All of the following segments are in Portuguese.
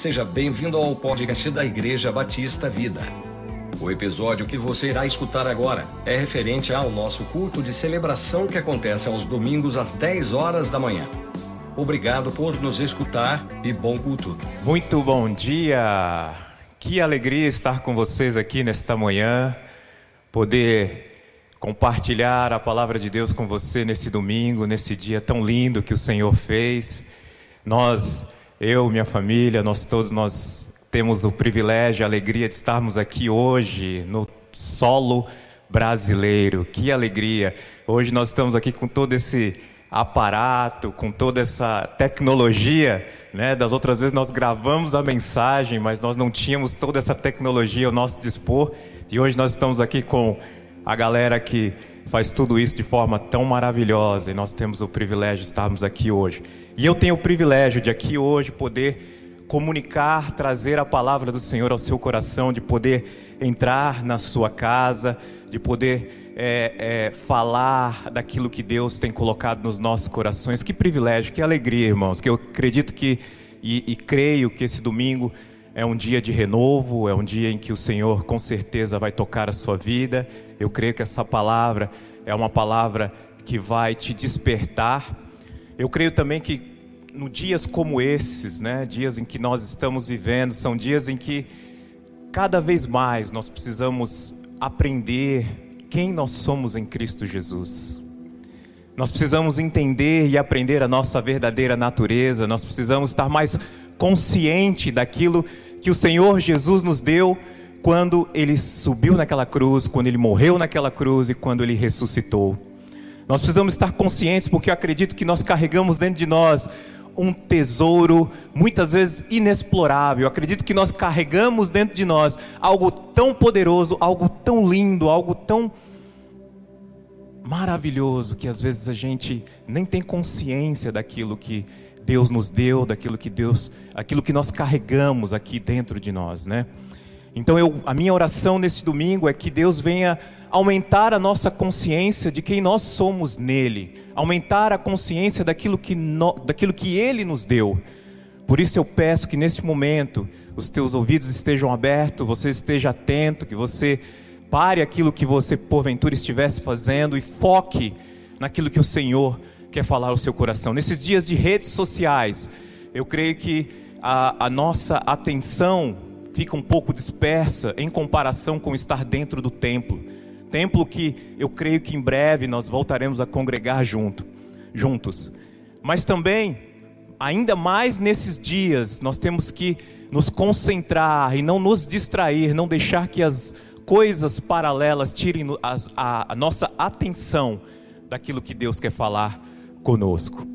Seja bem-vindo ao podcast da Igreja Batista Vida. O episódio que você irá escutar agora é referente ao nosso culto de celebração que acontece aos domingos às 10 horas da manhã. Obrigado por nos escutar e bom culto. Muito bom dia! Que alegria estar com vocês aqui nesta manhã, poder compartilhar a palavra de Deus com você nesse domingo, nesse dia tão lindo que o Senhor fez. Nós eu, minha família, nós todos nós temos o privilégio, a alegria de estarmos aqui hoje no solo brasileiro. Que alegria! Hoje nós estamos aqui com todo esse aparato, com toda essa tecnologia, né? Das outras vezes nós gravamos a mensagem, mas nós não tínhamos toda essa tecnologia ao nosso dispor. E hoje nós estamos aqui com a galera que faz tudo isso de forma tão maravilhosa e nós temos o privilégio de estarmos aqui hoje. E eu tenho o privilégio de aqui hoje poder comunicar, trazer a palavra do Senhor ao seu coração, de poder entrar na sua casa, de poder é, é, falar daquilo que Deus tem colocado nos nossos corações. Que privilégio, que alegria, irmãos. Que eu acredito que e, e creio que esse domingo é um dia de renovo, é um dia em que o Senhor com certeza vai tocar a sua vida. Eu creio que essa palavra é uma palavra que vai te despertar eu creio também que no dias como esses, né, dias em que nós estamos vivendo, são dias em que cada vez mais nós precisamos aprender quem nós somos em Cristo Jesus. Nós precisamos entender e aprender a nossa verdadeira natureza, nós precisamos estar mais consciente daquilo que o Senhor Jesus nos deu quando ele subiu naquela cruz, quando ele morreu naquela cruz e quando ele ressuscitou. Nós precisamos estar conscientes, porque eu acredito que nós carregamos dentro de nós um tesouro muitas vezes inexplorável. Acredito que nós carregamos dentro de nós algo tão poderoso, algo tão lindo, algo tão maravilhoso que às vezes a gente nem tem consciência daquilo que Deus nos deu, daquilo que Deus, aquilo que nós carregamos aqui dentro de nós, né? Então eu, a minha oração nesse domingo é que Deus venha aumentar a nossa consciência de quem nós somos nele, aumentar a consciência daquilo que, no, daquilo que ele nos deu. Por isso eu peço que nesse momento os teus ouvidos estejam abertos, você esteja atento, que você pare aquilo que você porventura estivesse fazendo e foque naquilo que o Senhor quer falar ao seu coração. Nesses dias de redes sociais, eu creio que a, a nossa atenção fica um pouco dispersa em comparação com estar dentro do templo. Templo que eu creio que em breve nós voltaremos a congregar junto, juntos. Mas também, ainda mais nesses dias, nós temos que nos concentrar e não nos distrair, não deixar que as coisas paralelas tirem a, a, a nossa atenção daquilo que Deus quer falar conosco.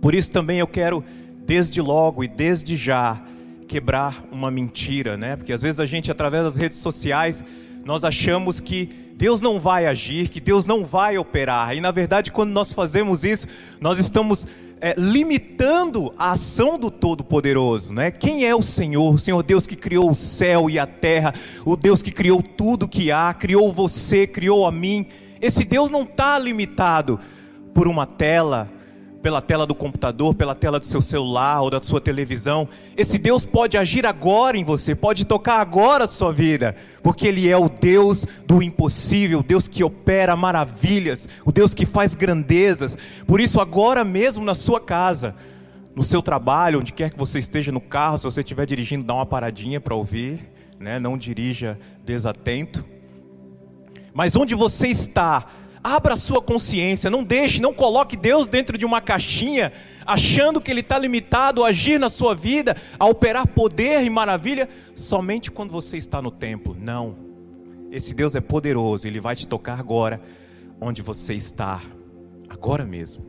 Por isso também eu quero, desde logo e desde já, quebrar uma mentira, né? Porque às vezes a gente, através das redes sociais, nós achamos que Deus não vai agir, que Deus não vai operar. E na verdade, quando nós fazemos isso, nós estamos é, limitando a ação do Todo-Poderoso, né? Quem é o Senhor? O Senhor Deus que criou o céu e a terra, o Deus que criou tudo que há, criou você, criou a mim. Esse Deus não está limitado por uma tela, pela tela do computador, pela tela do seu celular ou da sua televisão. Esse Deus pode agir agora em você, pode tocar agora a sua vida, porque Ele é o Deus do impossível, o Deus que opera maravilhas, o Deus que faz grandezas. Por isso, agora mesmo na sua casa, no seu trabalho, onde quer que você esteja no carro, se você estiver dirigindo, dá uma paradinha para ouvir, né? não dirija desatento. Mas onde você está, Abra a sua consciência, não deixe, não coloque Deus dentro de uma caixinha, achando que Ele está limitado a agir na sua vida, a operar poder e maravilha, somente quando você está no templo. Não. Esse Deus é poderoso, Ele vai te tocar agora, onde você está, agora mesmo.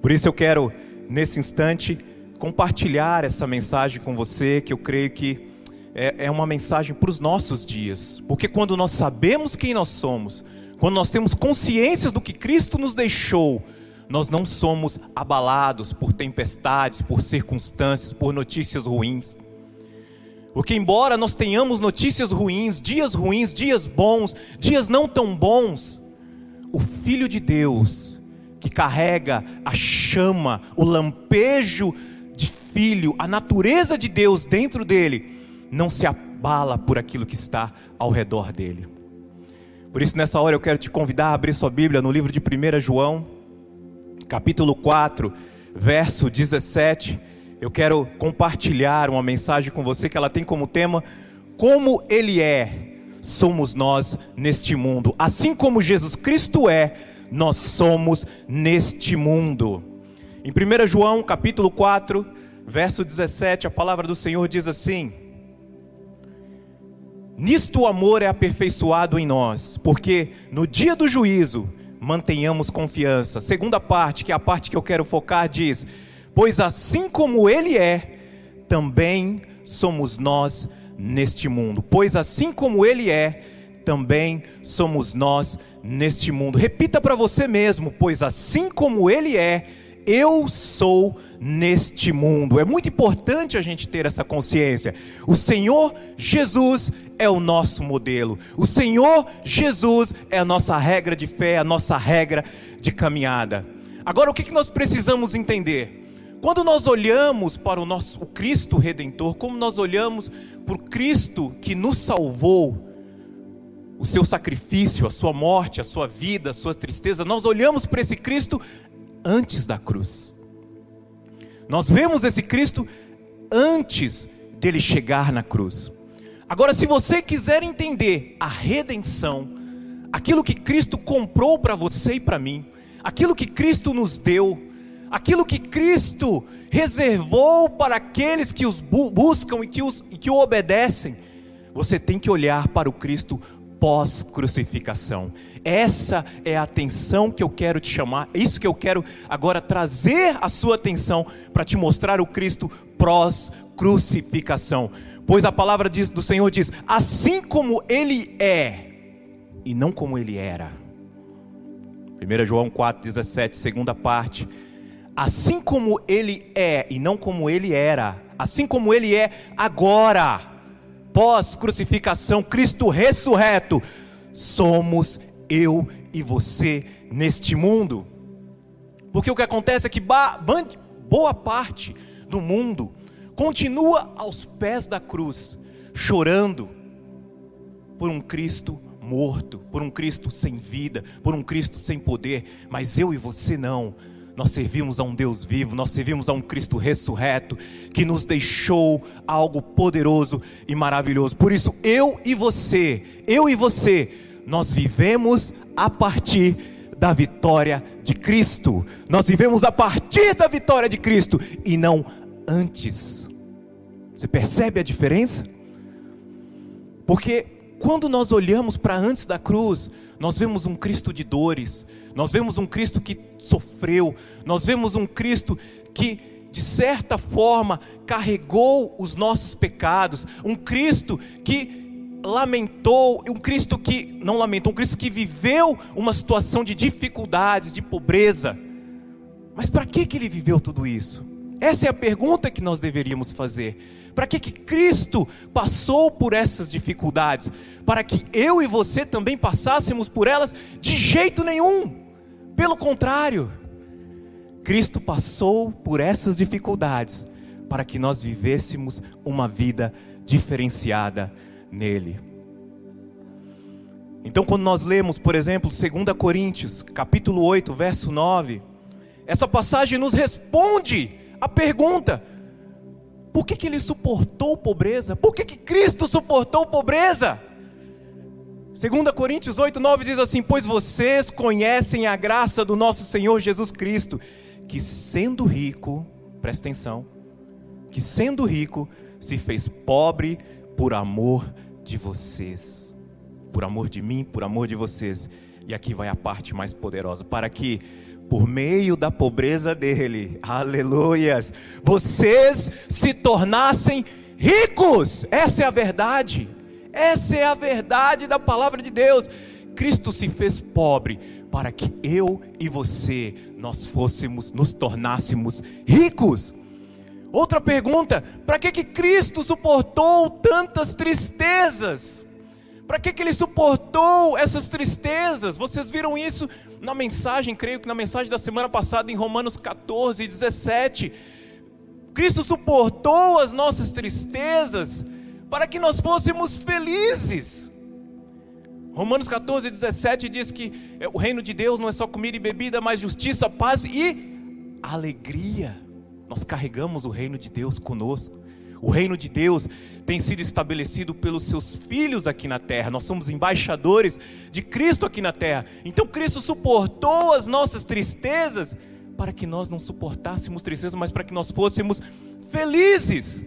Por isso eu quero, nesse instante, compartilhar essa mensagem com você, que eu creio que é, é uma mensagem para os nossos dias, porque quando nós sabemos quem nós somos, quando nós temos consciência do que Cristo nos deixou, nós não somos abalados por tempestades, por circunstâncias, por notícias ruins. Porque, embora nós tenhamos notícias ruins, dias ruins, dias bons, dias não tão bons, o Filho de Deus, que carrega a chama, o lampejo filho, a natureza de Deus dentro dele, não se abala por aquilo que está ao redor dele. Por isso, nessa hora, eu quero te convidar a abrir sua Bíblia no livro de 1 João, capítulo 4, verso 17. Eu quero compartilhar uma mensagem com você que ela tem como tema Como Ele é, somos nós neste mundo. Assim como Jesus Cristo é, nós somos neste mundo. Em 1 João, capítulo 4, verso 17, a palavra do Senhor diz assim: Nisto o amor é aperfeiçoado em nós, porque no dia do juízo mantenhamos confiança. Segunda parte, que é a parte que eu quero focar, diz: Pois assim como Ele é, também somos nós neste mundo. Pois assim como Ele é, também somos nós neste mundo. Repita para você mesmo: Pois assim como Ele é, eu sou neste mundo. É muito importante a gente ter essa consciência. O Senhor Jesus é o nosso modelo. O Senhor Jesus é a nossa regra de fé, a nossa regra de caminhada. Agora, o que nós precisamos entender? Quando nós olhamos para o nosso o Cristo Redentor, como nós olhamos para o Cristo que nos salvou, o seu sacrifício, a sua morte, a sua vida, a sua tristeza, nós olhamos para esse Cristo antes da cruz. Nós vemos esse Cristo antes dele chegar na cruz. Agora, se você quiser entender a redenção, aquilo que Cristo comprou para você e para mim, aquilo que Cristo nos deu, aquilo que Cristo reservou para aqueles que os buscam e que, os, e que o obedecem, você tem que olhar para o Cristo pós-crucificação. Essa é a atenção que eu quero te chamar, é isso que eu quero agora trazer a sua atenção para te mostrar o Cristo pós-crucificação. Pois a palavra diz, do Senhor diz: assim como Ele é, e não como Ele era. 1 João 4,17, segunda parte. Assim como Ele é, e não como Ele era, assim como Ele é agora, pós-crucificação, Cristo ressurreto, somos eu e você neste mundo. Porque o que acontece é que boa parte do mundo continua aos pés da cruz, chorando por um Cristo morto, por um Cristo sem vida, por um Cristo sem poder, mas eu e você não. Nós servimos a um Deus vivo, nós servimos a um Cristo ressurreto, que nos deixou algo poderoso e maravilhoso. Por isso, eu e você, eu e você, nós vivemos a partir da vitória de Cristo. Nós vivemos a partir da vitória de Cristo e não antes. Você percebe a diferença? Porque quando nós olhamos para antes da cruz, nós vemos um Cristo de dores, nós vemos um Cristo que sofreu, nós vemos um Cristo que, de certa forma, carregou os nossos pecados, um Cristo que lamentou, um Cristo que não lamentou, um Cristo que viveu uma situação de dificuldades, de pobreza. Mas para que que ele viveu tudo isso? Essa é a pergunta que nós deveríamos fazer. Para que que Cristo passou por essas dificuldades? Para que eu e você também passássemos por elas? De jeito nenhum. Pelo contrário, Cristo passou por essas dificuldades para que nós vivêssemos uma vida diferenciada nele. Então, quando nós lemos, por exemplo, 2 Coríntios, capítulo 8, verso 9, essa passagem nos responde a pergunta: por que, que ele suportou pobreza? Por que, que Cristo suportou pobreza? 2 Coríntios 8, 9 diz assim: Pois vocês conhecem a graça do nosso Senhor Jesus Cristo, que sendo rico, presta atenção, que sendo rico, se fez pobre por amor de vocês, por amor de mim, por amor de vocês. E aqui vai a parte mais poderosa: para que, por meio da pobreza dele, aleluias, vocês se tornassem ricos. Essa é a verdade. Essa é a verdade da palavra de Deus. Cristo se fez pobre para que eu e você nós fôssemos, nos tornássemos ricos. Outra pergunta: para que, que Cristo suportou tantas tristezas? Para que, que ele suportou essas tristezas? Vocês viram isso na mensagem, creio que na mensagem da semana passada, em Romanos 14, 17. Cristo suportou as nossas tristezas para que nós fôssemos felizes. Romanos 14, 17 diz que é, o reino de Deus não é só comida e bebida, mas justiça, paz e alegria. Nós carregamos o reino de Deus conosco. O reino de Deus tem sido estabelecido pelos seus filhos aqui na terra. Nós somos embaixadores de Cristo aqui na terra. Então Cristo suportou as nossas tristezas para que nós não suportássemos tristezas, mas para que nós fôssemos felizes.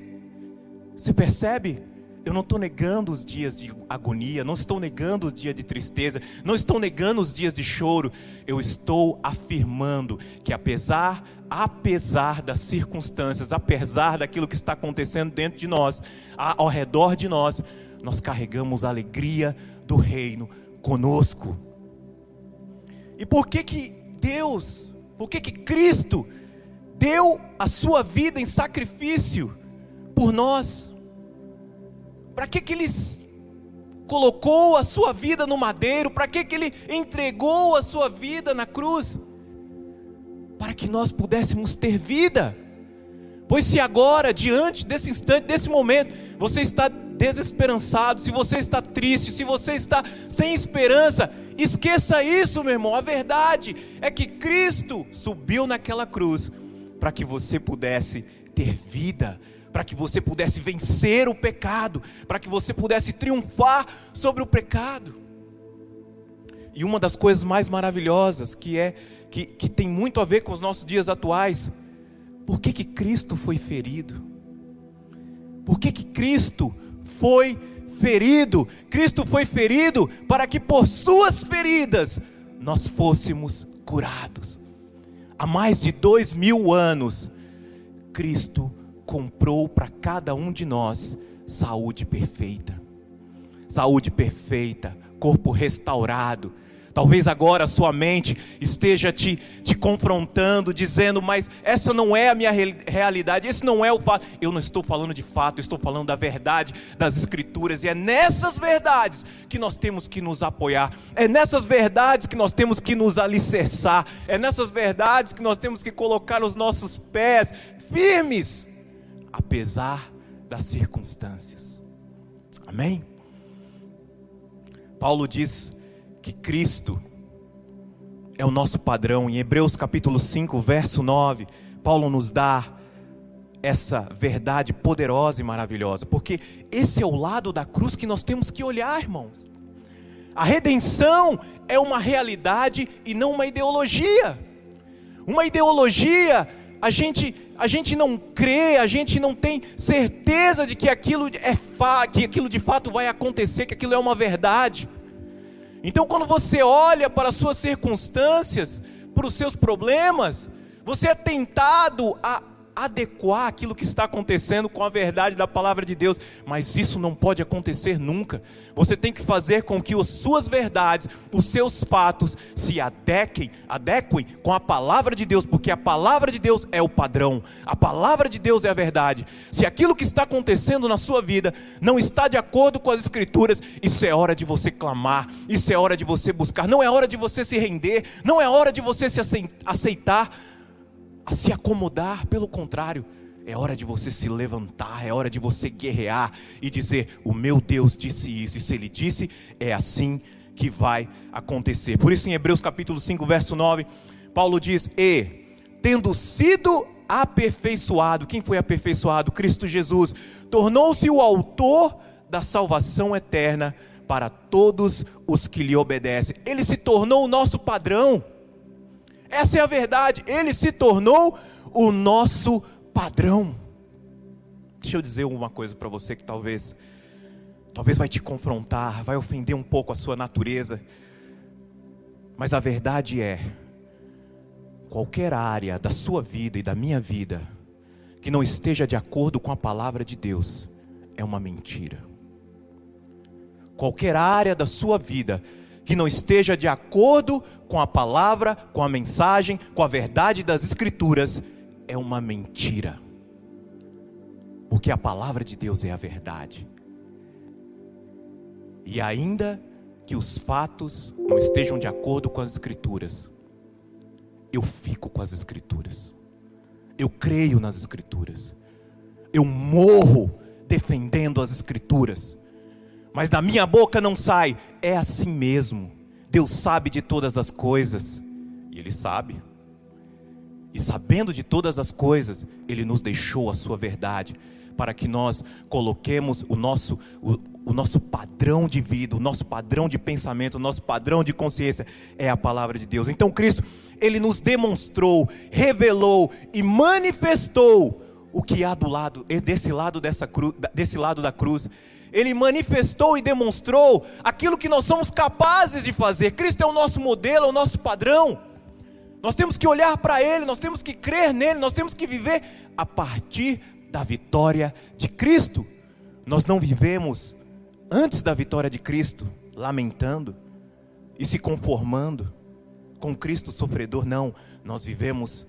Você percebe? Eu não estou negando os dias de agonia, não estou negando os dias de tristeza, não estou negando os dias de choro. Eu estou afirmando que apesar, apesar das circunstâncias, apesar daquilo que está acontecendo dentro de nós, ao redor de nós, nós carregamos a alegria do reino conosco. E por que que Deus, por que que Cristo deu a sua vida em sacrifício por nós? Para que, que ele colocou a sua vida no madeiro? Para que, que ele entregou a sua vida na cruz? Para que nós pudéssemos ter vida. Pois se agora, diante desse instante, desse momento, você está desesperançado, se você está triste, se você está sem esperança, esqueça isso, meu irmão. A verdade é que Cristo subiu naquela cruz para que você pudesse ter vida, para que você pudesse vencer o pecado, para que você pudesse triunfar sobre o pecado. E uma das coisas mais maravilhosas que é que, que tem muito a ver com os nossos dias atuais, por que, que Cristo foi ferido? Por que, que Cristo foi ferido? Cristo foi ferido para que por suas feridas nós fôssemos curados. Há mais de dois mil anos, Cristo comprou para cada um de nós saúde perfeita. Saúde perfeita, corpo restaurado. Talvez agora a sua mente esteja te, te confrontando, dizendo, mas essa não é a minha realidade, esse não é o fato. Eu não estou falando de fato, eu estou falando da verdade das Escrituras, e é nessas verdades que nós temos que nos apoiar, é nessas verdades que nós temos que nos alicerçar, é nessas verdades que nós temos que colocar os nossos pés firmes apesar das circunstâncias. Amém? Paulo diz que Cristo é o nosso padrão. Em Hebreus capítulo 5, verso 9, Paulo nos dá essa verdade poderosa e maravilhosa, porque esse é o lado da cruz que nós temos que olhar, irmãos. A redenção é uma realidade e não uma ideologia. Uma ideologia a gente, a gente não crê, a gente não tem certeza de que aquilo é fa, que aquilo de fato vai acontecer, que aquilo é uma verdade. Então, quando você olha para as suas circunstâncias, para os seus problemas, você é tentado a adequar aquilo que está acontecendo com a verdade da palavra de Deus, mas isso não pode acontecer nunca. Você tem que fazer com que as suas verdades, os seus fatos se adequem, adequem com a palavra de Deus, porque a palavra de Deus é o padrão. A palavra de Deus é a verdade. Se aquilo que está acontecendo na sua vida não está de acordo com as escrituras, isso é hora de você clamar, isso é hora de você buscar, não é hora de você se render, não é hora de você se aceitar a se acomodar, pelo contrário, é hora de você se levantar, é hora de você guerrear e dizer: O meu Deus disse isso, e se Ele disse, é assim que vai acontecer. Por isso, em Hebreus capítulo 5, verso 9, Paulo diz: E, tendo sido aperfeiçoado, quem foi aperfeiçoado? Cristo Jesus, tornou-se o autor da salvação eterna para todos os que lhe obedecem. Ele se tornou o nosso padrão. Essa é a verdade. Ele se tornou o nosso padrão. Deixa eu dizer uma coisa para você que talvez talvez vai te confrontar, vai ofender um pouco a sua natureza. Mas a verdade é, qualquer área da sua vida e da minha vida que não esteja de acordo com a palavra de Deus é uma mentira. Qualquer área da sua vida que não esteja de acordo com a palavra, com a mensagem, com a verdade das Escrituras, é uma mentira. Porque a palavra de Deus é a verdade. E ainda que os fatos não estejam de acordo com as Escrituras, eu fico com as Escrituras. eu creio nas Escrituras. Eu morro defendendo as Escrituras. Mas da minha boca não sai, é assim mesmo. Deus sabe de todas as coisas, e Ele sabe. E sabendo de todas as coisas, Ele nos deixou a Sua verdade, para que nós coloquemos o nosso, o, o nosso padrão de vida, o nosso padrão de pensamento, o nosso padrão de consciência é a palavra de Deus. Então Cristo, Ele nos demonstrou, revelou e manifestou o que há do lado, desse lado dessa cruz, desse lado da cruz. Ele manifestou e demonstrou aquilo que nós somos capazes de fazer. Cristo é o nosso modelo, é o nosso padrão. Nós temos que olhar para Ele, nós temos que crer nele, nós temos que viver a partir da vitória de Cristo. Nós não vivemos antes da vitória de Cristo, lamentando e se conformando com Cristo sofredor, não. Nós vivemos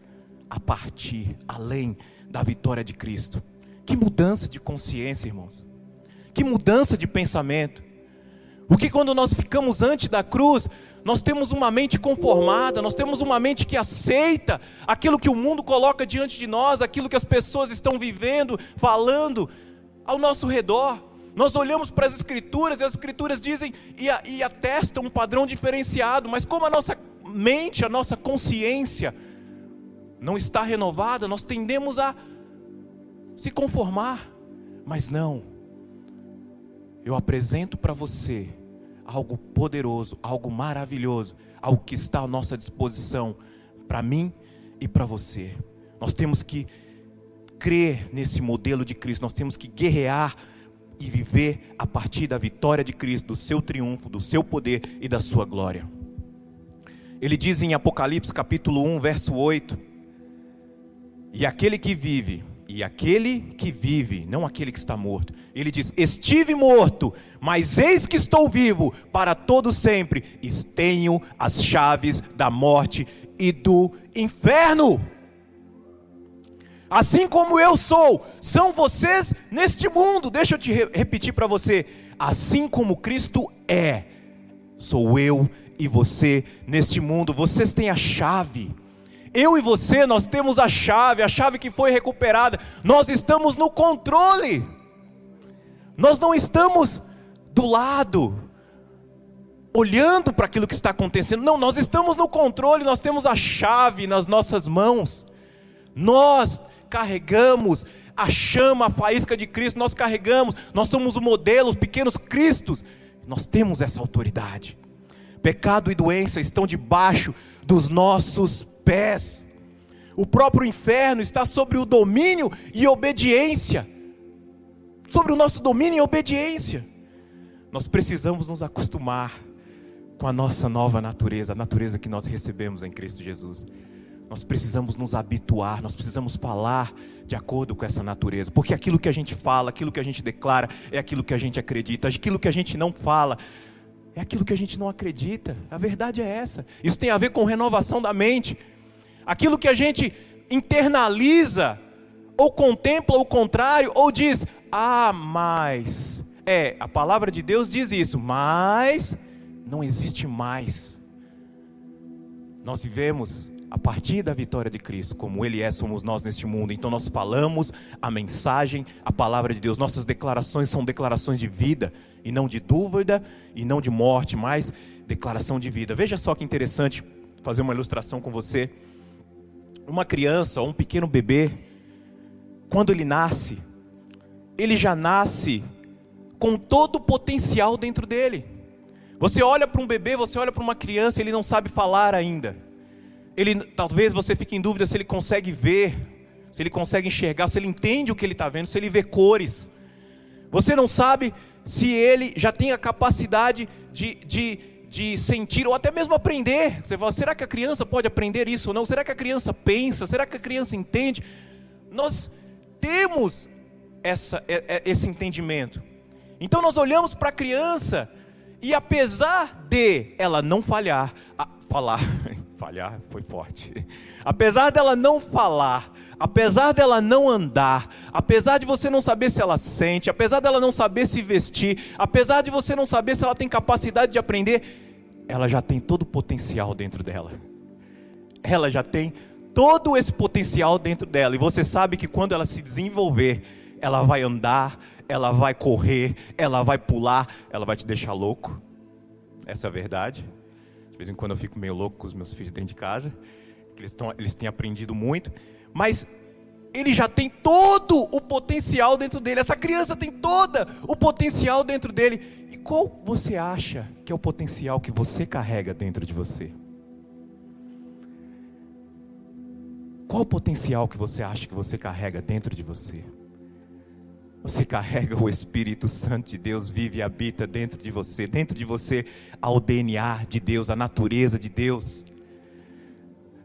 a partir, além da vitória de Cristo. Que mudança de consciência, irmãos. Que mudança de pensamento. Porque quando nós ficamos antes da cruz, nós temos uma mente conformada, nós temos uma mente que aceita aquilo que o mundo coloca diante de nós, aquilo que as pessoas estão vivendo, falando ao nosso redor. Nós olhamos para as Escrituras e as Escrituras dizem e, e atestam um padrão diferenciado, mas como a nossa mente, a nossa consciência não está renovada, nós tendemos a se conformar. Mas não, eu apresento para você algo poderoso, algo maravilhoso, algo que está à nossa disposição para mim e para você. Nós temos que crer nesse modelo de Cristo, nós temos que guerrear e viver a partir da vitória de Cristo, do seu triunfo, do seu poder e da sua glória. Ele diz em Apocalipse capítulo 1, verso 8: E aquele que vive e aquele que vive, não aquele que está morto. Ele diz: Estive morto, mas eis que estou vivo para todo sempre, e tenho as chaves da morte e do inferno. Assim como eu sou, são vocês neste mundo. Deixa eu te re repetir para você. Assim como Cristo é, sou eu e você neste mundo. Vocês têm a chave. Eu e você, nós temos a chave, a chave que foi recuperada. Nós estamos no controle. Nós não estamos do lado, olhando para aquilo que está acontecendo. Não, nós estamos no controle, nós temos a chave nas nossas mãos. Nós carregamos a chama, a faísca de Cristo, nós carregamos, nós somos o modelo, os pequenos Cristos. Nós temos essa autoridade. Pecado e doença estão debaixo dos nossos pés. O próprio inferno está sobre o domínio e obediência. Sobre o nosso domínio e obediência. Nós precisamos nos acostumar com a nossa nova natureza, a natureza que nós recebemos em Cristo Jesus. Nós precisamos nos habituar, nós precisamos falar de acordo com essa natureza, porque aquilo que a gente fala, aquilo que a gente declara, é aquilo que a gente acredita, aquilo que a gente não fala, é aquilo que a gente não acredita. A verdade é essa. Isso tem a ver com renovação da mente. Aquilo que a gente internaliza, ou contempla o contrário, ou diz, ah, mas. É, a palavra de Deus diz isso, mas não existe mais. Nós vivemos a partir da vitória de Cristo, como Ele é, somos nós neste mundo. Então nós falamos a mensagem, a palavra de Deus. Nossas declarações são declarações de vida, e não de dúvida, e não de morte, mas declaração de vida. Veja só que interessante fazer uma ilustração com você uma criança ou um pequeno bebê, quando ele nasce, ele já nasce com todo o potencial dentro dele. Você olha para um bebê, você olha para uma criança, ele não sabe falar ainda. Ele, talvez você fique em dúvida se ele consegue ver, se ele consegue enxergar, se ele entende o que ele está vendo, se ele vê cores. Você não sabe se ele já tem a capacidade de, de de sentir ou até mesmo aprender. Você fala, será que a criança pode aprender isso ou não? Será que a criança pensa? Será que a criança entende? Nós temos essa, esse entendimento. Então nós olhamos para a criança e apesar de ela não falhar, a, falar, falhar foi forte. Apesar dela não falar, apesar dela não andar, apesar de você não saber se ela sente, apesar dela não saber se vestir, apesar de você não saber se ela tem capacidade de aprender, ela já tem todo o potencial dentro dela. Ela já tem todo esse potencial dentro dela. E você sabe que quando ela se desenvolver, ela vai andar, ela vai correr, ela vai pular, ela vai te deixar louco. Essa é a verdade. Vez em quando eu fico meio louco com os meus filhos dentro de casa, que eles, tão, eles têm aprendido muito, mas ele já tem todo o potencial dentro dele. Essa criança tem todo o potencial dentro dele. E qual você acha que é o potencial que você carrega dentro de você? Qual o potencial que você acha que você carrega dentro de você? Você carrega o Espírito Santo de Deus, vive e habita dentro de você. Dentro de você há o DNA de Deus, a natureza de Deus.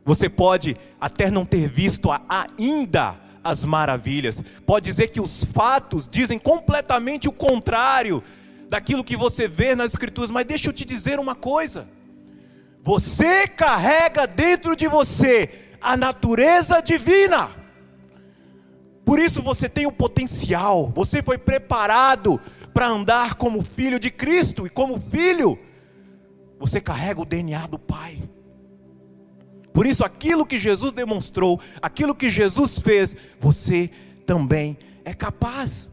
Você pode até não ter visto ainda as maravilhas, pode dizer que os fatos dizem completamente o contrário daquilo que você vê nas Escrituras, mas deixa eu te dizer uma coisa: você carrega dentro de você a natureza divina. Por isso você tem o potencial, você foi preparado para andar como filho de Cristo, e como filho, você carrega o DNA do Pai. Por isso, aquilo que Jesus demonstrou, aquilo que Jesus fez, você também é capaz.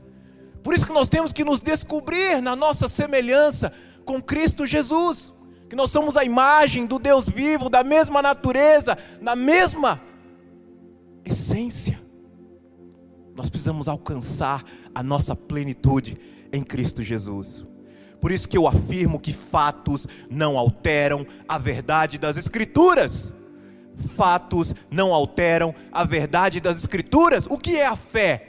Por isso que nós temos que nos descobrir na nossa semelhança com Cristo Jesus que nós somos a imagem do Deus vivo, da mesma natureza, da mesma essência. Nós precisamos alcançar a nossa plenitude em Cristo Jesus. Por isso que eu afirmo que fatos não alteram a verdade das Escrituras. Fatos não alteram a verdade das Escrituras. O que é a fé?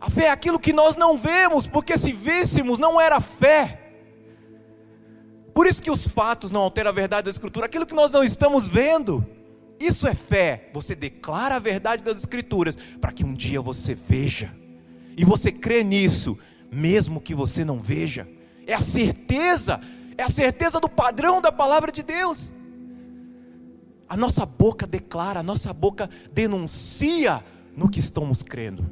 A fé é aquilo que nós não vemos, porque se vêssemos não era fé. Por isso que os fatos não alteram a verdade da Escritura. Aquilo que nós não estamos vendo, isso é fé. Você declara a verdade das Escrituras para que um dia você veja. E você crê nisso, mesmo que você não veja. É a certeza, é a certeza do padrão da palavra de Deus. A nossa boca declara, a nossa boca denuncia no que estamos crendo.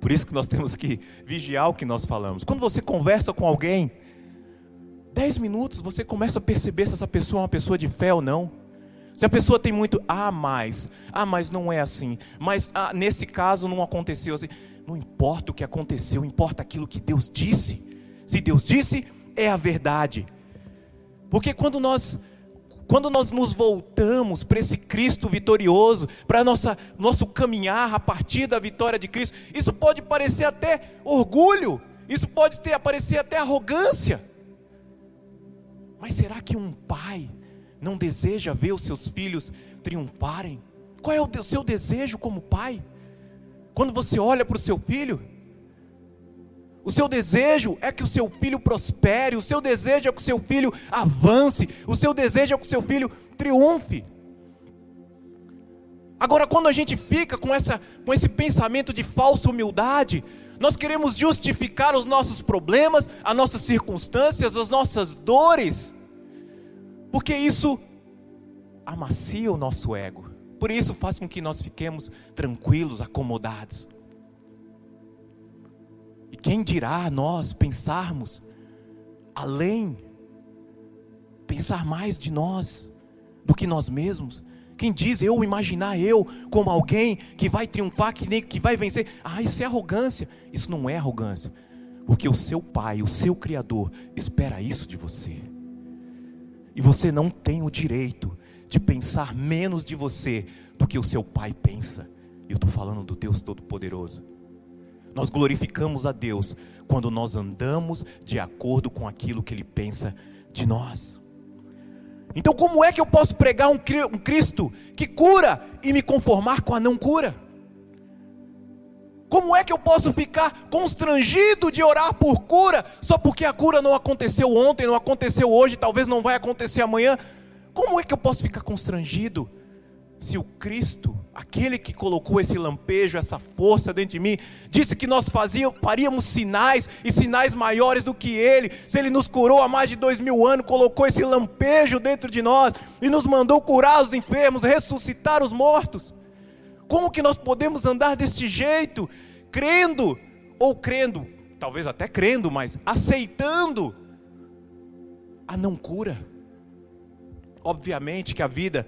Por isso que nós temos que vigiar o que nós falamos. Quando você conversa com alguém, Dez minutos você começa a perceber se essa pessoa é uma pessoa de fé ou não. Se a pessoa tem muito, ah, mas, ah, mas não é assim, mas ah, nesse caso não aconteceu assim. Não importa o que aconteceu, importa aquilo que Deus disse. Se Deus disse, é a verdade. Porque quando nós quando nós nos voltamos para esse Cristo vitorioso, para nossa nosso caminhar a partir da vitória de Cristo, isso pode parecer até orgulho, isso pode ter parecer até arrogância. Mas será que um pai não deseja ver os seus filhos triunfarem? Qual é o seu desejo como pai? Quando você olha para o seu filho, o seu desejo é que o seu filho prospere, o seu desejo é que o seu filho avance, o seu desejo é que o seu filho triunfe. Agora, quando a gente fica com, essa, com esse pensamento de falsa humildade, nós queremos justificar os nossos problemas, as nossas circunstâncias, as nossas dores, porque isso amacia o nosso ego, por isso faz com que nós fiquemos tranquilos, acomodados. E quem dirá nós pensarmos além, pensar mais de nós do que nós mesmos? Quem diz eu imaginar eu como alguém que vai triunfar, que, nem, que vai vencer, ah, isso é arrogância. Isso não é arrogância, porque o seu pai, o seu Criador, espera isso de você. E você não tem o direito de pensar menos de você do que o seu pai pensa. Eu estou falando do Deus Todo-Poderoso. Nós glorificamos a Deus quando nós andamos de acordo com aquilo que Ele pensa de nós. Então, como é que eu posso pregar um Cristo que cura e me conformar com a não cura? Como é que eu posso ficar constrangido de orar por cura só porque a cura não aconteceu ontem, não aconteceu hoje, talvez não vai acontecer amanhã? Como é que eu posso ficar constrangido se o Cristo, aquele que colocou esse lampejo, essa força dentro de mim, disse que nós fazíamos, faríamos sinais e sinais maiores do que Ele, se Ele nos curou há mais de dois mil anos, colocou esse lampejo dentro de nós e nos mandou curar os enfermos, ressuscitar os mortos. Como que nós podemos andar desse jeito, crendo ou crendo, talvez até crendo, mas aceitando a não cura? Obviamente que a vida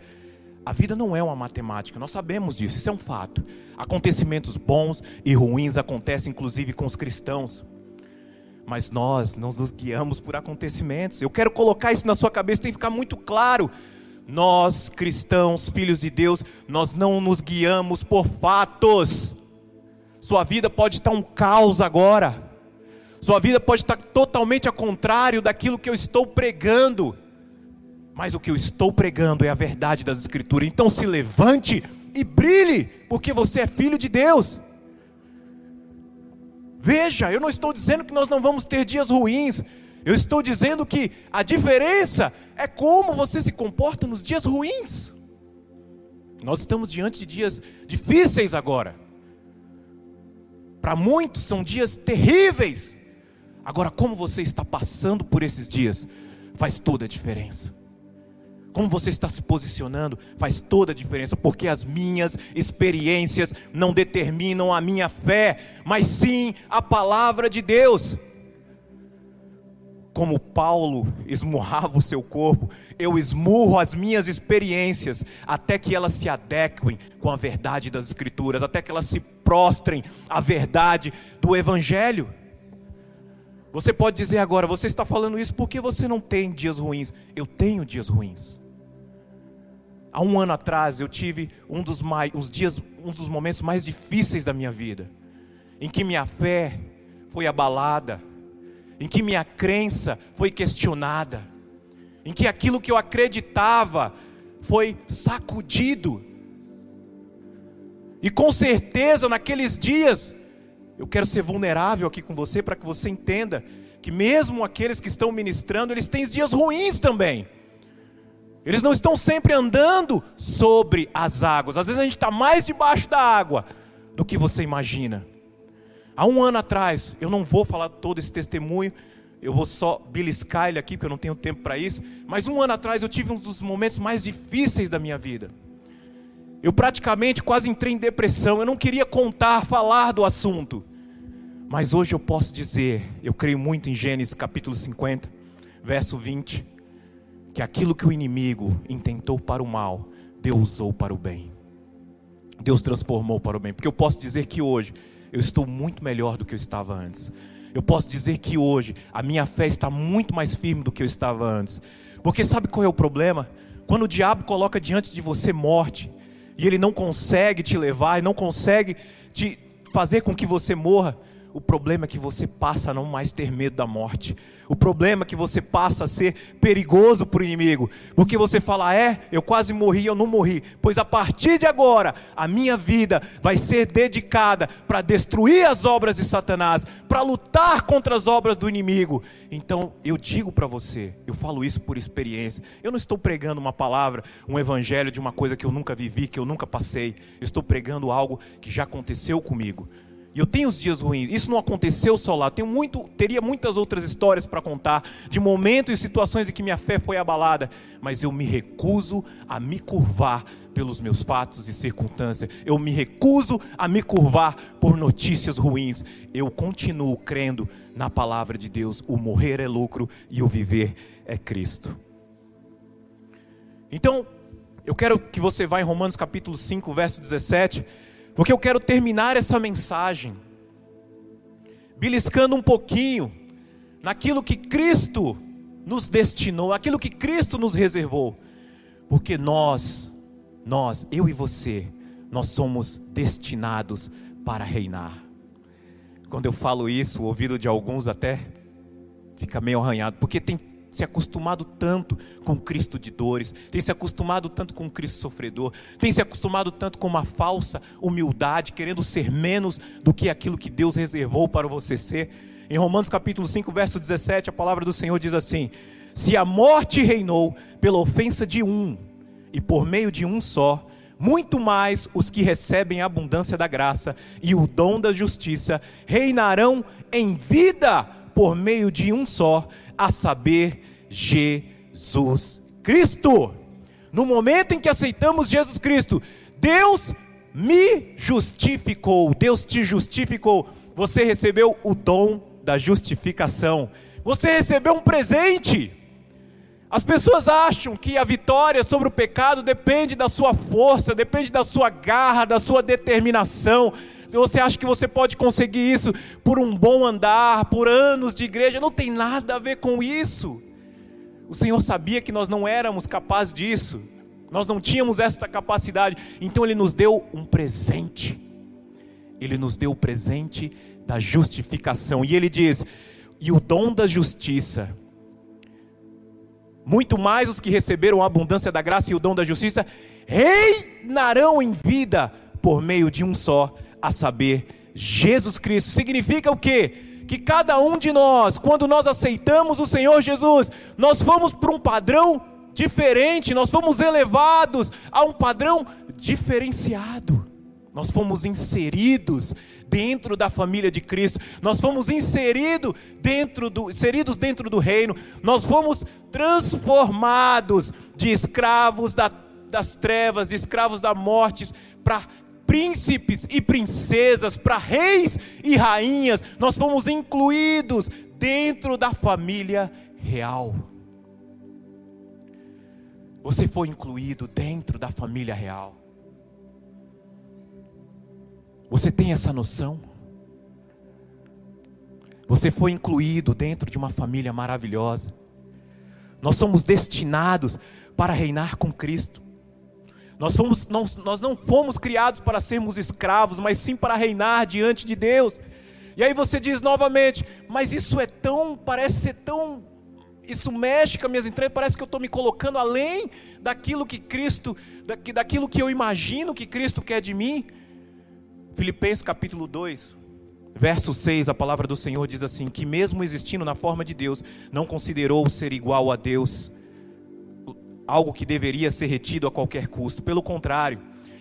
A vida não é uma matemática, nós sabemos disso, isso é um fato. Acontecimentos bons e ruins acontecem inclusive com os cristãos. Mas nós não nos guiamos por acontecimentos. Eu quero colocar isso na sua cabeça, tem que ficar muito claro. Nós, cristãos, filhos de Deus, nós não nos guiamos por fatos. Sua vida pode estar um caos agora. Sua vida pode estar totalmente ao contrário daquilo que eu estou pregando. Mas o que eu estou pregando é a verdade das Escrituras. Então se levante e brilhe, porque você é filho de Deus. Veja, eu não estou dizendo que nós não vamos ter dias ruins. Eu estou dizendo que a diferença é como você se comporta nos dias ruins. Nós estamos diante de dias difíceis agora. Para muitos são dias terríveis. Agora, como você está passando por esses dias, faz toda a diferença. Como você está se posicionando faz toda a diferença, porque as minhas experiências não determinam a minha fé, mas sim a palavra de Deus. Como Paulo esmurrava o seu corpo, eu esmurro as minhas experiências até que elas se adequem com a verdade das Escrituras, até que elas se prostrem à verdade do Evangelho. Você pode dizer agora, você está falando isso porque você não tem dias ruins. Eu tenho dias ruins. Há um ano atrás eu tive um dos, mais, uns dias, um dos momentos mais difíceis da minha vida, em que minha fé foi abalada, em que minha crença foi questionada, em que aquilo que eu acreditava foi sacudido. E com certeza naqueles dias, eu quero ser vulnerável aqui com você para que você entenda que mesmo aqueles que estão ministrando, eles têm dias ruins também. Eles não estão sempre andando sobre as águas. Às vezes a gente está mais debaixo da água do que você imagina. Há um ano atrás, eu não vou falar todo esse testemunho, eu vou só beliscar ele aqui, porque eu não tenho tempo para isso. Mas um ano atrás eu tive um dos momentos mais difíceis da minha vida. Eu praticamente quase entrei em depressão, eu não queria contar, falar do assunto. Mas hoje eu posso dizer, eu creio muito em Gênesis capítulo 50, verso 20 que aquilo que o inimigo intentou para o mal, Deus usou para o bem. Deus transformou para o bem. Porque eu posso dizer que hoje eu estou muito melhor do que eu estava antes. Eu posso dizer que hoje a minha fé está muito mais firme do que eu estava antes. Porque sabe qual é o problema? Quando o diabo coloca diante de você morte, e ele não consegue te levar, e não consegue te fazer com que você morra, o problema é que você passa a não mais ter medo da morte. O problema é que você passa a ser perigoso para o inimigo. Porque você fala, é, eu quase morri, eu não morri. Pois a partir de agora, a minha vida vai ser dedicada para destruir as obras de Satanás, para lutar contra as obras do inimigo. Então, eu digo para você, eu falo isso por experiência. Eu não estou pregando uma palavra, um evangelho de uma coisa que eu nunca vivi, que eu nunca passei. Eu estou pregando algo que já aconteceu comigo. E eu tenho os dias ruins. Isso não aconteceu só lá. Tenho muito, teria muitas outras histórias para contar de momentos e situações em que minha fé foi abalada, mas eu me recuso a me curvar pelos meus fatos e circunstâncias. Eu me recuso a me curvar por notícias ruins. Eu continuo crendo na palavra de Deus. O morrer é lucro e o viver é Cristo. Então, eu quero que você vá em Romanos capítulo 5, verso 17 porque eu quero terminar essa mensagem beliscando um pouquinho naquilo que Cristo nos destinou, aquilo que Cristo nos reservou. Porque nós, nós, eu e você, nós somos destinados para reinar. Quando eu falo isso, o ouvido de alguns até fica meio arranhado, porque tem se acostumado tanto com Cristo de dores, tem se acostumado tanto com Cristo sofredor, tem se acostumado tanto com uma falsa humildade, querendo ser menos do que aquilo que Deus reservou para você ser. Em Romanos capítulo 5, verso 17, a palavra do Senhor diz assim: Se a morte reinou pela ofensa de um, e por meio de um só, muito mais os que recebem a abundância da graça e o dom da justiça reinarão em vida por meio de um só, a saber, Jesus Cristo. No momento em que aceitamos Jesus Cristo, Deus me justificou, Deus te justificou. Você recebeu o dom da justificação. Você recebeu um presente. As pessoas acham que a vitória sobre o pecado depende da sua força, depende da sua garra, da sua determinação. Você acha que você pode conseguir isso por um bom andar, por anos de igreja? Não tem nada a ver com isso. O Senhor sabia que nós não éramos capazes disso, nós não tínhamos esta capacidade, então Ele nos deu um presente. Ele nos deu o presente da justificação, e Ele diz: e o dom da justiça muito mais os que receberam a abundância da graça e o dom da justiça, reinarão em vida por meio de um só, a saber, Jesus Cristo. Significa o quê? Que cada um de nós, quando nós aceitamos o Senhor Jesus, nós fomos para um padrão diferente, nós fomos elevados a um padrão diferenciado. Nós fomos inseridos dentro da família de Cristo, nós fomos inserido dentro do, inseridos dentro do reino, nós fomos transformados de escravos da, das trevas, de escravos da morte, para príncipes e princesas, para reis e rainhas, nós fomos incluídos dentro da família real. Você foi incluído dentro da família real. Você tem essa noção? Você foi incluído dentro de uma família maravilhosa. Nós somos destinados para reinar com Cristo. Nós, fomos, nós, nós não fomos criados para sermos escravos, mas sim para reinar diante de Deus. E aí você diz novamente, mas isso é tão, parece ser tão, isso mexe com as minhas entranhas, parece que eu estou me colocando além daquilo que Cristo, daquilo que eu imagino que Cristo quer de mim. Filipenses capítulo 2, verso 6, a palavra do Senhor diz assim: que mesmo existindo na forma de Deus, não considerou ser igual a Deus algo que deveria ser retido a qualquer custo. Pelo contrário,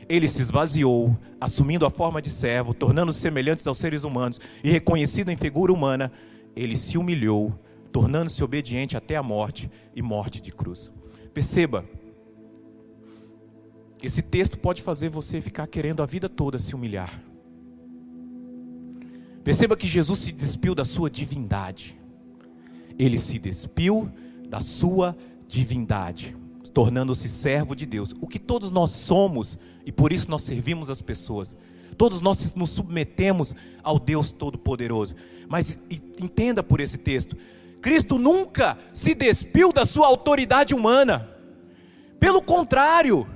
ele se esvaziou, assumindo a forma de servo, tornando-se semelhantes aos seres humanos e reconhecido em figura humana, ele se humilhou, tornando-se obediente até a morte e morte de cruz. Perceba, esse texto pode fazer você ficar querendo a vida toda se humilhar. Perceba que Jesus se despiu da sua divindade. Ele se despiu da sua divindade, tornando-se servo de Deus. O que todos nós somos e por isso nós servimos as pessoas. Todos nós nos submetemos ao Deus Todo-Poderoso. Mas entenda por esse texto: Cristo nunca se despiu da sua autoridade humana. Pelo contrário,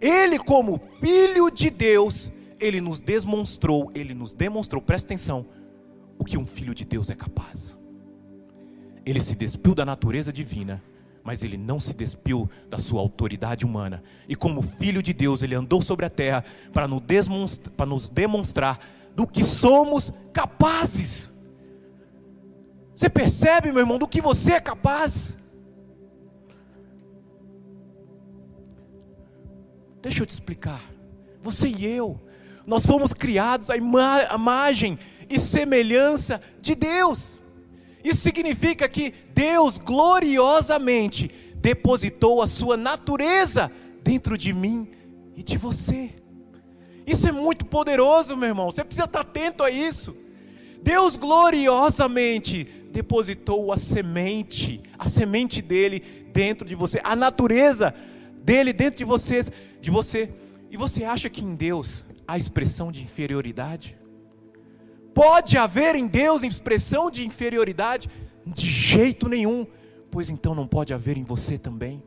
ele, como filho de Deus, ele nos demonstrou, ele nos demonstrou, presta atenção, o que um filho de Deus é capaz. Ele se despiu da natureza divina, mas ele não se despiu da sua autoridade humana. E como filho de Deus, ele andou sobre a terra para nos demonstrar, do que somos capazes. Você percebe, meu irmão, do que você é capaz? Deixa eu te explicar. Você e eu, nós fomos criados à imagem e semelhança de Deus. Isso significa que Deus gloriosamente depositou a sua natureza dentro de mim e de você. Isso é muito poderoso, meu irmão. Você precisa estar atento a isso. Deus gloriosamente depositou a semente, a semente dele dentro de você, a natureza dele dentro de você, de você. E você acha que em Deus há expressão de inferioridade? Pode haver em Deus expressão de inferioridade? De jeito nenhum, pois então não pode haver em você também.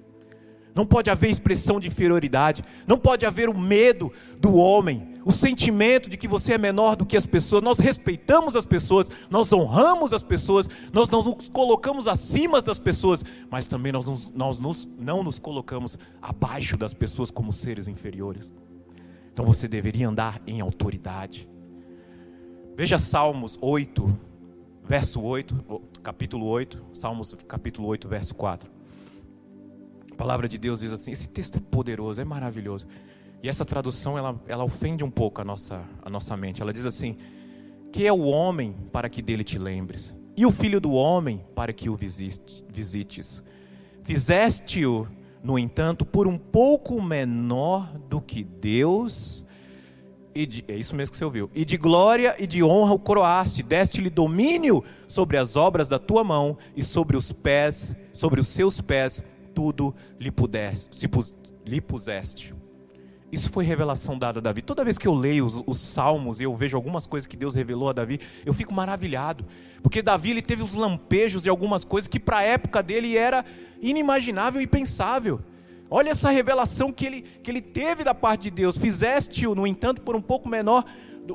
Não pode haver expressão de inferioridade, não pode haver o medo do homem, o sentimento de que você é menor do que as pessoas. Nós respeitamos as pessoas, nós honramos as pessoas, nós não nos colocamos acima das pessoas, mas também nós, nos, nós nos, não nos colocamos abaixo das pessoas como seres inferiores. Então você deveria andar em autoridade. Veja Salmos 8, verso 8, capítulo 8, Salmos capítulo 8, verso 4 palavra de Deus diz assim: esse texto é poderoso, é maravilhoso. E essa tradução ela, ela ofende um pouco a nossa, a nossa mente. Ela diz assim: Que é o homem para que dele te lembres, e o filho do homem para que o visites. Fizeste-o, no entanto, por um pouco menor do que Deus. E de, é isso mesmo que você ouviu. E de glória e de honra o coroaste, deste-lhe domínio sobre as obras da tua mão e sobre os pés, sobre os seus pés tudo lhe, pudesse, se, lhe puseste. Isso foi revelação dada a Davi. Toda vez que eu leio os, os, salmos e eu vejo algumas coisas que Deus revelou a Davi, eu fico maravilhado. Porque Davi ele teve os lampejos de algumas coisas que para a época dele era inimaginável e pensável. Olha essa revelação que ele, que ele teve da parte de Deus. Fizeste-o, no entanto, por um pouco menor,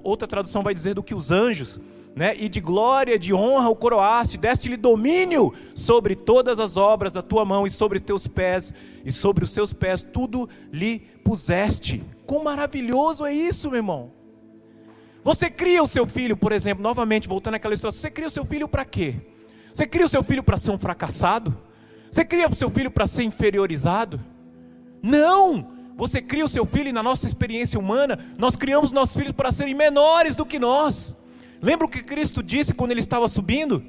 outra tradução vai dizer, do que os anjos né? e de glória, de honra o coroaste, deste-lhe domínio sobre todas as obras da tua mão e sobre teus pés, e sobre os seus pés tudo lhe puseste. Quão maravilhoso é isso, meu irmão! Você cria o seu filho, por exemplo, novamente, voltando àquela história, você cria o seu filho para quê? Você cria o seu filho para ser um fracassado? Você cria o seu filho para ser inferiorizado? Não! Você cria o seu filho e na nossa experiência humana, nós criamos nossos filhos para serem menores do que nós. Lembra o que Cristo disse quando ele estava subindo?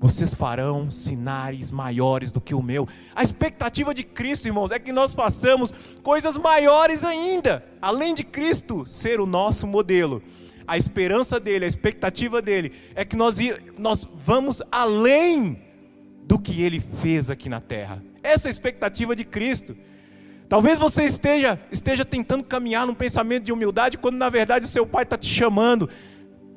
Vocês farão sinais maiores do que o meu. A expectativa de Cristo, irmãos, é que nós façamos coisas maiores ainda, além de Cristo ser o nosso modelo. A esperança dele, a expectativa dele é que nós, nós vamos além do que ele fez aqui na terra. Essa é a expectativa de Cristo. Talvez você esteja, esteja tentando caminhar num pensamento de humildade, quando na verdade o seu pai está te chamando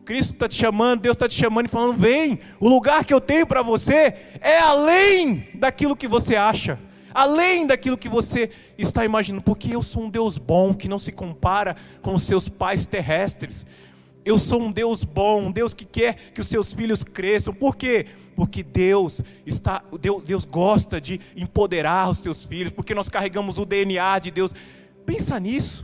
Cristo está te chamando, Deus está te chamando e falando: vem, o lugar que eu tenho para você é além daquilo que você acha, além daquilo que você está imaginando, porque eu sou um Deus bom que não se compara com os seus pais terrestres. Eu sou um Deus bom, um Deus que quer que os seus filhos cresçam. Por quê? Porque Deus está, Deus, Deus gosta de empoderar os seus filhos, porque nós carregamos o DNA de Deus. Pensa nisso.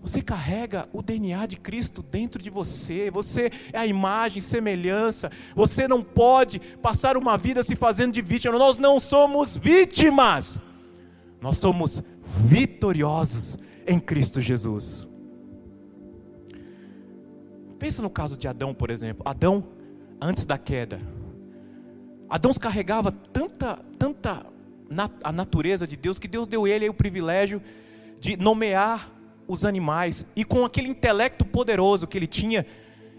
Você carrega o DNA de Cristo dentro de você. Você é a imagem, semelhança. Você não pode passar uma vida se fazendo de vítima. Nós não somos vítimas. Nós somos vitoriosos em Cristo Jesus. Pensa no caso de Adão, por exemplo. Adão, antes da queda, Adão carregava tanta, tanta a natureza de Deus que Deus deu a ele o privilégio de nomear os animais, e com aquele intelecto poderoso que ele tinha,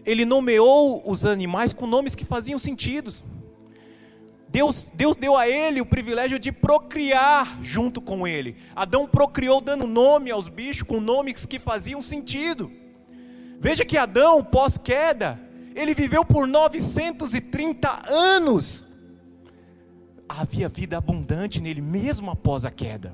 ele nomeou os animais com nomes que faziam sentido. Deus, Deus deu a ele o privilégio de procriar junto com ele. Adão procriou dando nome aos bichos com nomes que faziam sentido. Veja que Adão, pós-queda, ele viveu por 930 anos. Havia vida abundante nele, mesmo após a queda.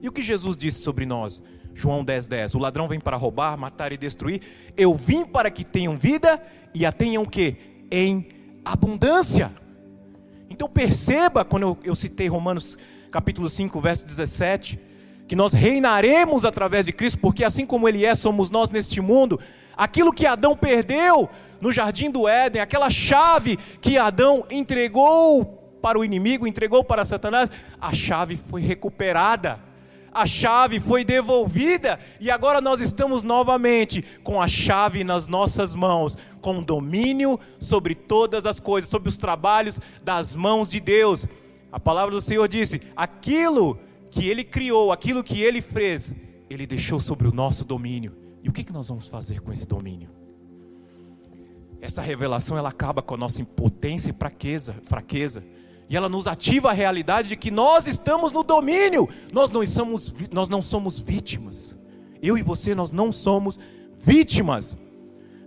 E o que Jesus disse sobre nós? João 10, 10. O ladrão vem para roubar, matar e destruir. Eu vim para que tenham vida e a tenham o quê? Em abundância. Então perceba, quando eu, eu citei Romanos capítulo 5, verso 17, que nós reinaremos através de Cristo, porque assim como Ele é, somos nós neste mundo. Aquilo que Adão perdeu no jardim do Éden, aquela chave que Adão entregou para o inimigo, entregou para Satanás, a chave foi recuperada a chave foi devolvida e agora nós estamos novamente com a chave nas nossas mãos, com domínio sobre todas as coisas, sobre os trabalhos das mãos de Deus. A palavra do Senhor disse: aquilo que Ele criou, aquilo que Ele fez, Ele deixou sobre o nosso domínio. E o que, nós vamos fazer com esse domínio? Essa revelação ela acaba com a nossa impotência e fraqueza, fraqueza e ela nos ativa a realidade de que nós estamos no domínio, nós não somos, nós não somos vítimas. Eu e você, nós não somos vítimas.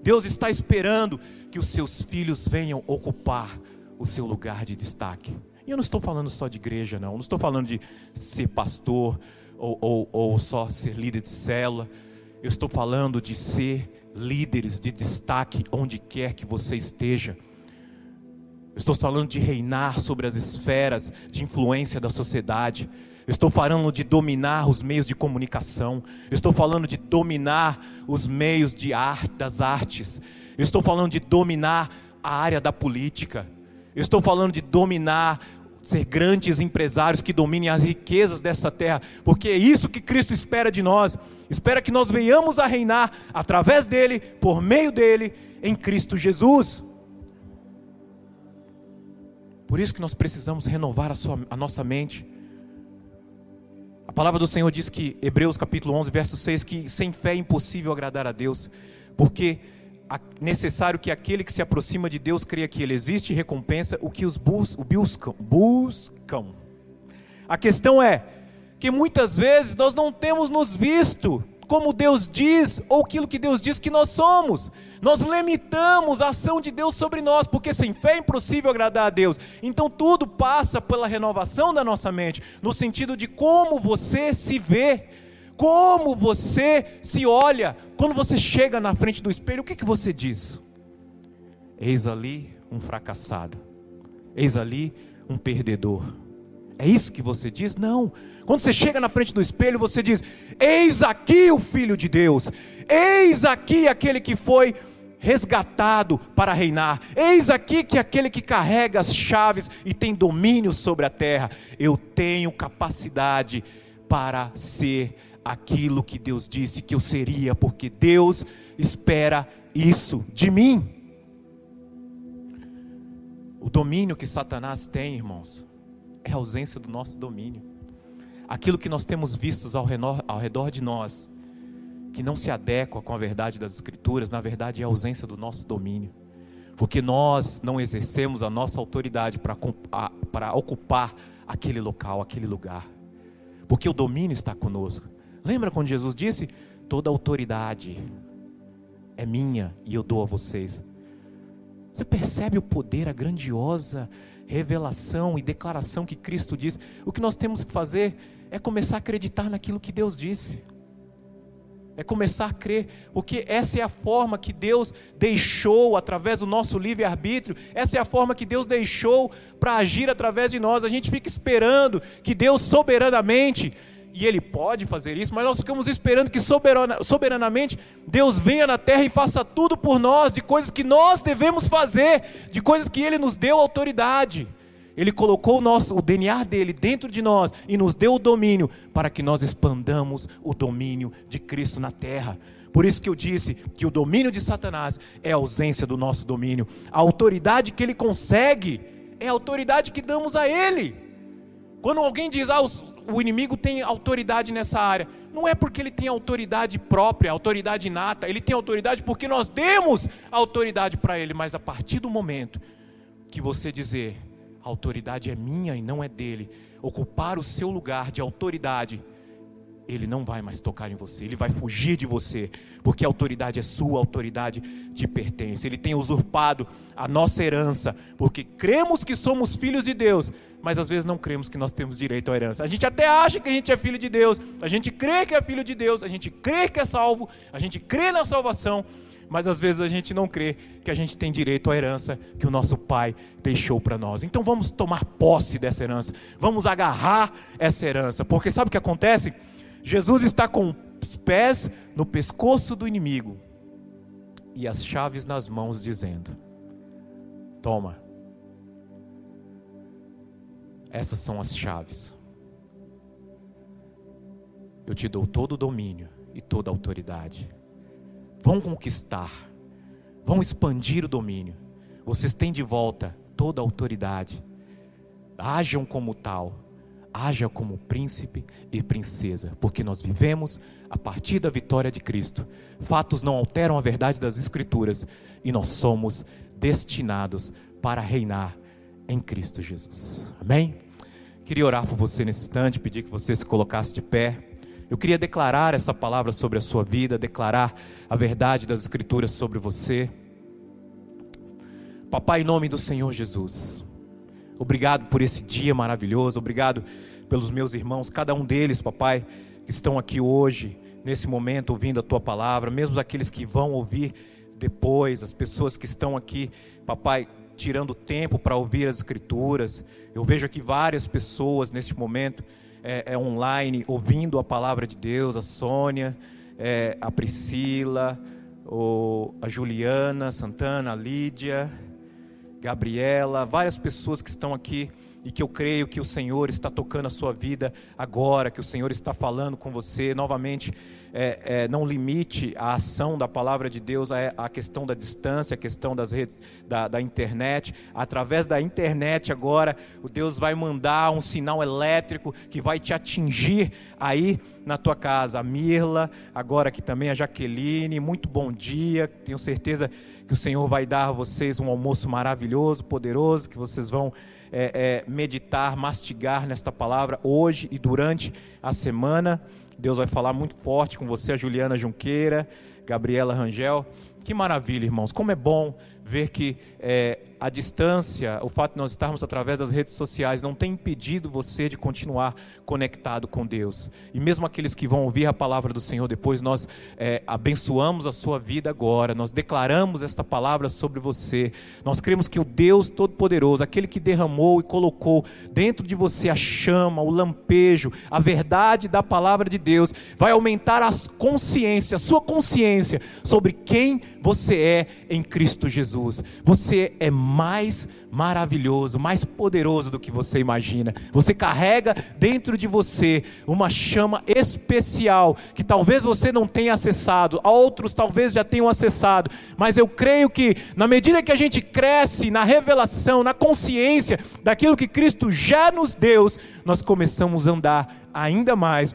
Deus está esperando que os seus filhos venham ocupar o seu lugar de destaque. E eu não estou falando só de igreja, não. Eu não estou falando de ser pastor ou, ou, ou só ser líder de célula. Eu estou falando de ser líderes de destaque onde quer que você esteja. Estou falando de reinar sobre as esferas de influência da sociedade. Estou falando de dominar os meios de comunicação. Estou falando de dominar os meios de arte, das artes. Estou falando de dominar a área da política. Estou falando de dominar, ser grandes empresários que dominem as riquezas dessa terra, porque é isso que Cristo espera de nós. Espera que nós venhamos a reinar através dele, por meio dele, em Cristo Jesus. Por isso que nós precisamos renovar a, sua, a nossa mente. A palavra do Senhor diz que, Hebreus capítulo 11, verso 6, que sem fé é impossível agradar a Deus, porque necessário que aquele que se aproxima de Deus creia que Ele existe e recompensa o que os bus, buscam, buscam. A questão é que muitas vezes nós não temos nos visto como Deus diz ou aquilo que Deus diz que nós somos. Nós limitamos a ação de Deus sobre nós, porque sem fé é impossível agradar a Deus. Então tudo passa pela renovação da nossa mente, no sentido de como você se vê, como você se olha. Quando você chega na frente do espelho, o que, que você diz? Eis ali um fracassado, eis ali um perdedor. É isso que você diz? Não. Quando você chega na frente do espelho, você diz: Eis aqui o Filho de Deus, eis aqui aquele que foi resgatado para reinar. Eis aqui que aquele que carrega as chaves e tem domínio sobre a terra. Eu tenho capacidade para ser aquilo que Deus disse que eu seria, porque Deus espera isso de mim. O domínio que Satanás tem, irmãos, é a ausência do nosso domínio aquilo que nós temos vistos ao redor, ao redor de nós, que não se adequa com a verdade das Escrituras, na verdade é a ausência do nosso domínio. Porque nós não exercemos a nossa autoridade para ocupar aquele local, aquele lugar. Porque o domínio está conosco. Lembra quando Jesus disse: Toda autoridade é minha e eu dou a vocês. Você percebe o poder, a grandiosa revelação e declaração que Cristo diz? O que nós temos que fazer é começar a acreditar naquilo que Deus disse. É começar a crer, porque essa é a forma que Deus deixou através do nosso livre-arbítrio, essa é a forma que Deus deixou para agir através de nós. A gente fica esperando que Deus soberanamente, e Ele pode fazer isso, mas nós ficamos esperando que soberana, soberanamente Deus venha na terra e faça tudo por nós, de coisas que nós devemos fazer, de coisas que Ele nos deu autoridade. Ele colocou o, nosso, o DNA dele dentro de nós e nos deu o domínio para que nós expandamos o domínio de Cristo na terra. Por isso que eu disse que o domínio de Satanás é a ausência do nosso domínio. A autoridade que ele consegue é a autoridade que damos a ele. Quando alguém diz, ah, o inimigo tem autoridade nessa área, não é porque ele tem autoridade própria, autoridade inata, ele tem autoridade porque nós demos autoridade para ele, mas a partir do momento que você dizer, a autoridade é minha e não é dele. Ocupar o seu lugar de autoridade, ele não vai mais tocar em você, ele vai fugir de você, porque a autoridade é sua, a autoridade te pertence. Ele tem usurpado a nossa herança, porque cremos que somos filhos de Deus, mas às vezes não cremos que nós temos direito à herança. A gente até acha que a gente é filho de Deus, a gente crê que é filho de Deus, a gente crê que é salvo, a gente crê na salvação, mas às vezes a gente não crê que a gente tem direito à herança que o nosso Pai deixou para nós. Então vamos tomar posse dessa herança, vamos agarrar essa herança, porque sabe o que acontece? Jesus está com os pés no pescoço do inimigo e as chaves nas mãos, dizendo: Toma, essas são as chaves. Eu te dou todo o domínio e toda a autoridade vão conquistar, vão expandir o domínio. Vocês têm de volta toda a autoridade. Hajam como tal, haja como príncipe e princesa, porque nós vivemos a partir da vitória de Cristo. Fatos não alteram a verdade das Escrituras e nós somos destinados para reinar em Cristo Jesus. Amém? Queria orar por você nesse instante, pedir que você se colocasse de pé. Eu queria declarar essa palavra sobre a sua vida, declarar a verdade das Escrituras sobre você. Papai, em nome do Senhor Jesus, obrigado por esse dia maravilhoso, obrigado pelos meus irmãos, cada um deles, papai, que estão aqui hoje, nesse momento, ouvindo a tua palavra, mesmo aqueles que vão ouvir depois, as pessoas que estão aqui, papai, tirando tempo para ouvir as Escrituras. Eu vejo aqui várias pessoas neste momento é, é online ouvindo a palavra de Deus, a Sônia, é, a Priscila, o, a Juliana Santana, a Lídia, Gabriela, várias pessoas que estão aqui e que eu creio que o Senhor está tocando a sua vida agora, que o Senhor está falando com você novamente. É, é, não limite a ação da palavra de Deus à, questão da distância, a questão das redes, da, da internet. Através da internet agora, o Deus vai mandar um sinal elétrico que vai te atingir aí na tua casa. A Mirla, agora aqui também a Jaqueline, muito bom dia. Tenho certeza que o Senhor vai dar a vocês um almoço maravilhoso, poderoso, que vocês vão é, é, meditar, mastigar nesta palavra hoje e durante a semana. Deus vai falar muito forte com você, a Juliana Junqueira, Gabriela Rangel. Que maravilha, irmãos. Como é bom ver que é, a distância, o fato de nós estarmos através das redes sociais, não tem impedido você de continuar conectado com Deus. E mesmo aqueles que vão ouvir a palavra do Senhor depois, nós é, abençoamos a sua vida agora, nós declaramos esta palavra sobre você. Nós cremos que o Deus Todo-Poderoso, aquele que derramou e colocou dentro de você a chama, o lampejo, a verdade da palavra de Deus, vai aumentar a consciência, a sua consciência sobre quem você é em Cristo Jesus. Você é mais maravilhoso, mais poderoso do que você imagina. Você carrega dentro de você uma chama especial que talvez você não tenha acessado, outros talvez já tenham acessado, mas eu creio que na medida que a gente cresce na revelação, na consciência daquilo que Cristo já nos deu, nós começamos a andar ainda mais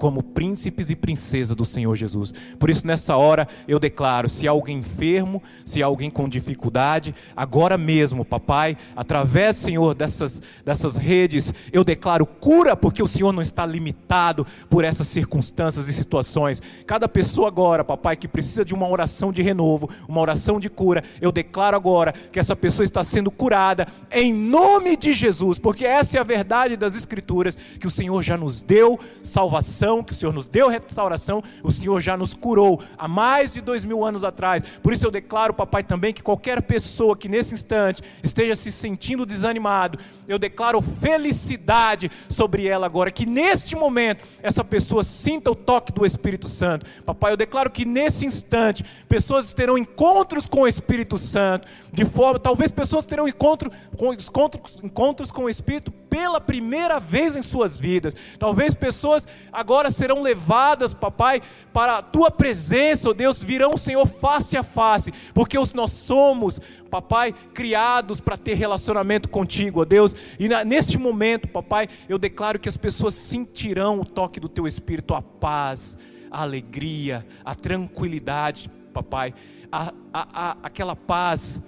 como príncipes e princesas do Senhor Jesus. Por isso, nessa hora, eu declaro: se há alguém enfermo, se há alguém com dificuldade, agora mesmo, papai, através, Senhor, dessas, dessas redes, eu declaro cura, porque o Senhor não está limitado por essas circunstâncias e situações. Cada pessoa agora, papai, que precisa de uma oração de renovo, uma oração de cura, eu declaro agora que essa pessoa está sendo curada em nome de Jesus, porque essa é a verdade das Escrituras, que o Senhor já nos deu salvação que o Senhor nos deu restauração, o Senhor já nos curou há mais de dois mil anos atrás. Por isso eu declaro, papai, também que qualquer pessoa que nesse instante esteja se sentindo desanimado, eu declaro felicidade sobre ela agora, que neste momento essa pessoa sinta o toque do Espírito Santo. Papai, eu declaro que nesse instante pessoas terão encontros com o Espírito Santo, de forma, talvez pessoas terão encontro, com, encontros, encontros com o Espírito pela primeira vez em suas vidas. Talvez pessoas agora agora serão levadas, papai, para a tua presença, ó Deus, virão, Senhor, face a face, porque nós somos, papai, criados para ter relacionamento contigo, ó Deus, e neste momento, papai, eu declaro que as pessoas sentirão o toque do teu Espírito, a paz, a alegria, a tranquilidade, papai, a, a, a, aquela paz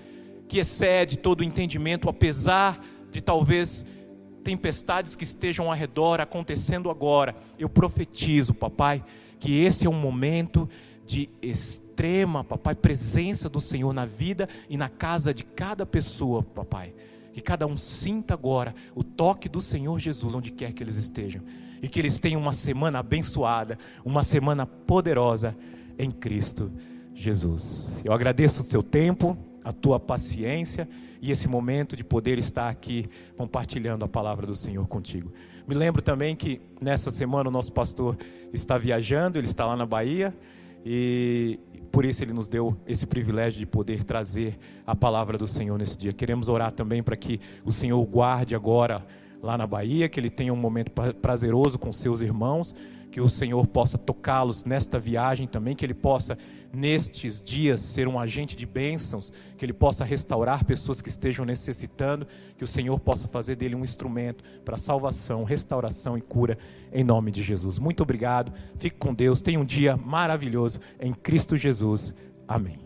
que excede todo o entendimento, apesar de talvez tempestades que estejam ao redor acontecendo agora, eu profetizo, papai, que esse é um momento de extrema, papai, presença do Senhor na vida e na casa de cada pessoa, papai. Que cada um sinta agora o toque do Senhor Jesus onde quer que eles estejam. E que eles tenham uma semana abençoada, uma semana poderosa em Cristo Jesus. Eu agradeço o seu tempo, a tua paciência e esse momento de poder estar aqui compartilhando a palavra do Senhor contigo. Me lembro também que nessa semana o nosso pastor está viajando, ele está lá na Bahia e por isso ele nos deu esse privilégio de poder trazer a palavra do Senhor nesse dia. Queremos orar também para que o Senhor guarde agora lá na Bahia, que ele tenha um momento prazeroso com seus irmãos que o Senhor possa tocá-los nesta viagem também, que Ele possa, nestes dias, ser um agente de bênçãos, que Ele possa restaurar pessoas que estejam necessitando, que o Senhor possa fazer dele um instrumento para salvação, restauração e cura, em nome de Jesus. Muito obrigado, fique com Deus, tenha um dia maravilhoso em Cristo Jesus. Amém.